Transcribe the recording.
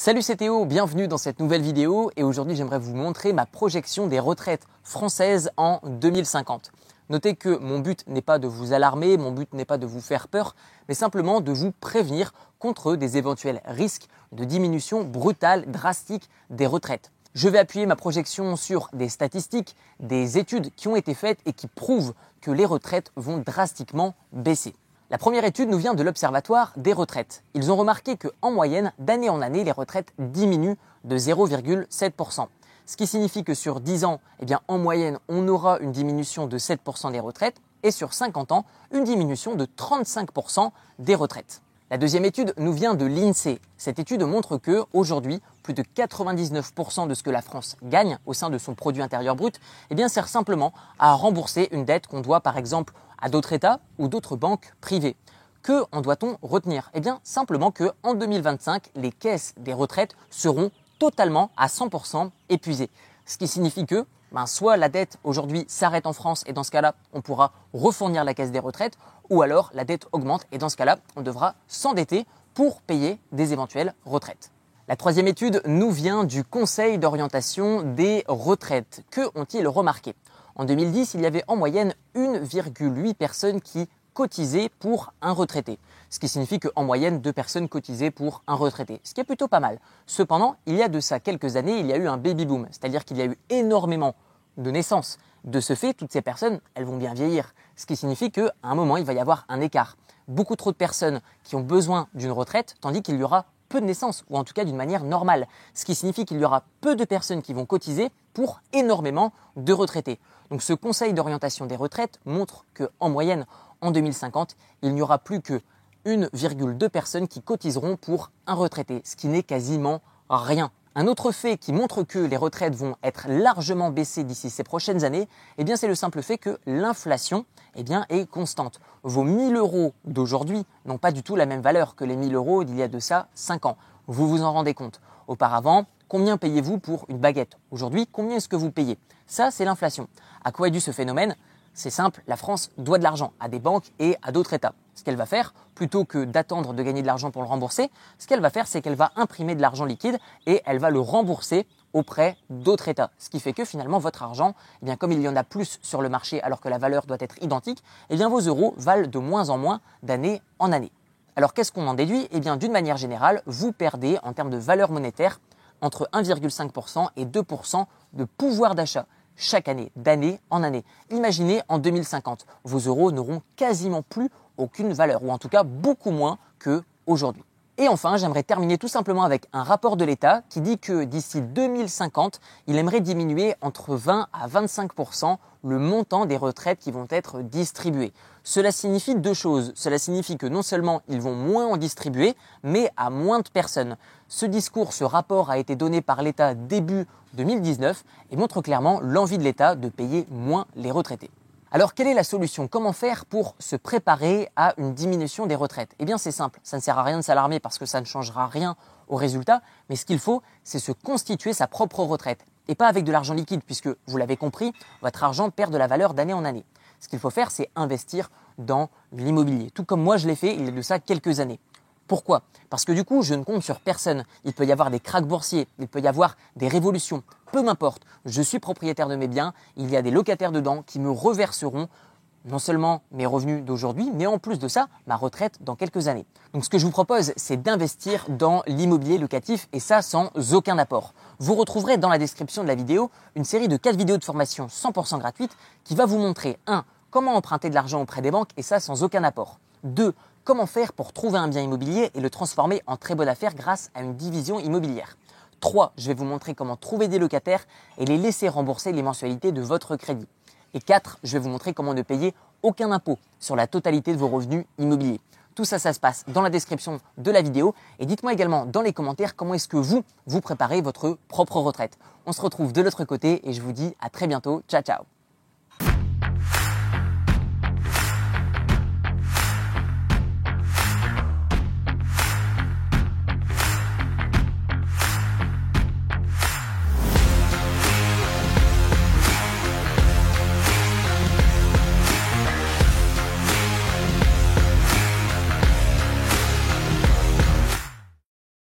Salut c'est Théo, bienvenue dans cette nouvelle vidéo et aujourd'hui j'aimerais vous montrer ma projection des retraites françaises en 2050. Notez que mon but n'est pas de vous alarmer, mon but n'est pas de vous faire peur, mais simplement de vous prévenir contre des éventuels risques de diminution brutale, drastique des retraites. Je vais appuyer ma projection sur des statistiques, des études qui ont été faites et qui prouvent que les retraites vont drastiquement baisser. La première étude nous vient de l'Observatoire des retraites. Ils ont remarqué qu'en moyenne, d'année en année, les retraites diminuent de 0,7%. Ce qui signifie que sur 10 ans, eh bien, en moyenne, on aura une diminution de 7% des retraites et sur 50 ans, une diminution de 35% des retraites. La deuxième étude nous vient de l'INSEE. Cette étude montre que aujourd'hui, plus de 99% de ce que la France gagne au sein de son produit intérieur brut, eh sert simplement à rembourser une dette qu'on doit par exemple à d'autres États ou d'autres banques privées. Que en doit-on retenir? Eh bien, simplement que en 2025, les caisses des retraites seront totalement à 100% épuisées. Ce qui signifie que ben, soit la dette aujourd'hui s'arrête en France et dans ce cas-là, on pourra refournir la caisse des retraites, ou alors la dette augmente et dans ce cas-là, on devra s'endetter pour payer des éventuelles retraites. La troisième étude nous vient du Conseil d'orientation des retraites. Que ont-ils remarqué? En 2010, il y avait en moyenne 1,8 personnes qui cotisaient pour un retraité. Ce qui signifie qu'en moyenne, deux personnes cotisaient pour un retraité. Ce qui est plutôt pas mal. Cependant, il y a de ça quelques années, il y a eu un baby boom. C'est-à-dire qu'il y a eu énormément de naissances. De ce fait, toutes ces personnes, elles vont bien vieillir. Ce qui signifie qu'à un moment, il va y avoir un écart. Beaucoup trop de personnes qui ont besoin d'une retraite, tandis qu'il y aura peu de naissances, ou en tout cas d'une manière normale. Ce qui signifie qu'il y aura peu de personnes qui vont cotiser pour énormément de retraités. Donc ce conseil d'orientation des retraites montre qu'en moyenne, en 2050, il n'y aura plus que 1,2 personnes qui cotiseront pour un retraité, ce qui n'est quasiment rien. Un autre fait qui montre que les retraites vont être largement baissées d'ici ces prochaines années, eh bien c'est le simple fait que l'inflation eh est constante. Vos 1000 euros d'aujourd'hui n'ont pas du tout la même valeur que les 1000 euros d'il y a de ça 5 ans. Vous vous en rendez compte. Auparavant, combien payez-vous pour une baguette? Aujourd'hui, combien est-ce que vous payez? Ça, c'est l'inflation. À quoi est dû ce phénomène? C'est simple, la France doit de l'argent à des banques et à d'autres États. Ce qu'elle va faire, plutôt que d'attendre de gagner de l'argent pour le rembourser, ce qu'elle va faire, c'est qu'elle va imprimer de l'argent liquide et elle va le rembourser auprès d'autres États. Ce qui fait que finalement, votre argent, eh bien, comme il y en a plus sur le marché alors que la valeur doit être identique, eh bien, vos euros valent de moins en moins d'année en année. Alors qu'est-ce qu'on en déduit? Eh bien, d'une manière générale, vous perdez en termes de valeur monétaire entre 1,5% et 2% de pouvoir d'achat chaque année, d'année en année. Imaginez en 2050, vos euros n'auront quasiment plus aucune valeur, ou en tout cas beaucoup moins que aujourd'hui. Et enfin, j'aimerais terminer tout simplement avec un rapport de l'État qui dit que d'ici 2050, il aimerait diminuer entre 20 à 25 le montant des retraites qui vont être distribuées. Cela signifie deux choses. Cela signifie que non seulement ils vont moins en distribuer, mais à moins de personnes. Ce discours, ce rapport a été donné par l'État début 2019 et montre clairement l'envie de l'État de payer moins les retraités. Alors quelle est la solution? Comment faire pour se préparer à une diminution des retraites? Eh bien c'est simple, ça ne sert à rien de s'alarmer parce que ça ne changera rien au résultat, mais ce qu'il faut, c'est se constituer sa propre retraite. Et pas avec de l'argent liquide, puisque, vous l'avez compris, votre argent perd de la valeur d'année en année. Ce qu'il faut faire, c'est investir dans l'immobilier. Tout comme moi je l'ai fait il y a de ça quelques années. Pourquoi? Parce que du coup, je ne compte sur personne. Il peut y avoir des cracks boursiers, il peut y avoir des révolutions. Peu m'importe, je suis propriétaire de mes biens, il y a des locataires dedans qui me reverseront non seulement mes revenus d'aujourd'hui, mais en plus de ça, ma retraite dans quelques années. Donc ce que je vous propose, c'est d'investir dans l'immobilier locatif et ça sans aucun apport. Vous retrouverez dans la description de la vidéo une série de 4 vidéos de formation 100% gratuites qui va vous montrer 1. Comment emprunter de l'argent auprès des banques et ça sans aucun apport. 2 comment faire pour trouver un bien immobilier et le transformer en très bonne affaire grâce à une division immobilière. 3. Je vais vous montrer comment trouver des locataires et les laisser rembourser les mensualités de votre crédit. Et 4. Je vais vous montrer comment ne payer aucun impôt sur la totalité de vos revenus immobiliers. Tout ça, ça se passe dans la description de la vidéo. Et dites-moi également dans les commentaires comment est-ce que vous, vous préparez votre propre retraite. On se retrouve de l'autre côté et je vous dis à très bientôt. Ciao, ciao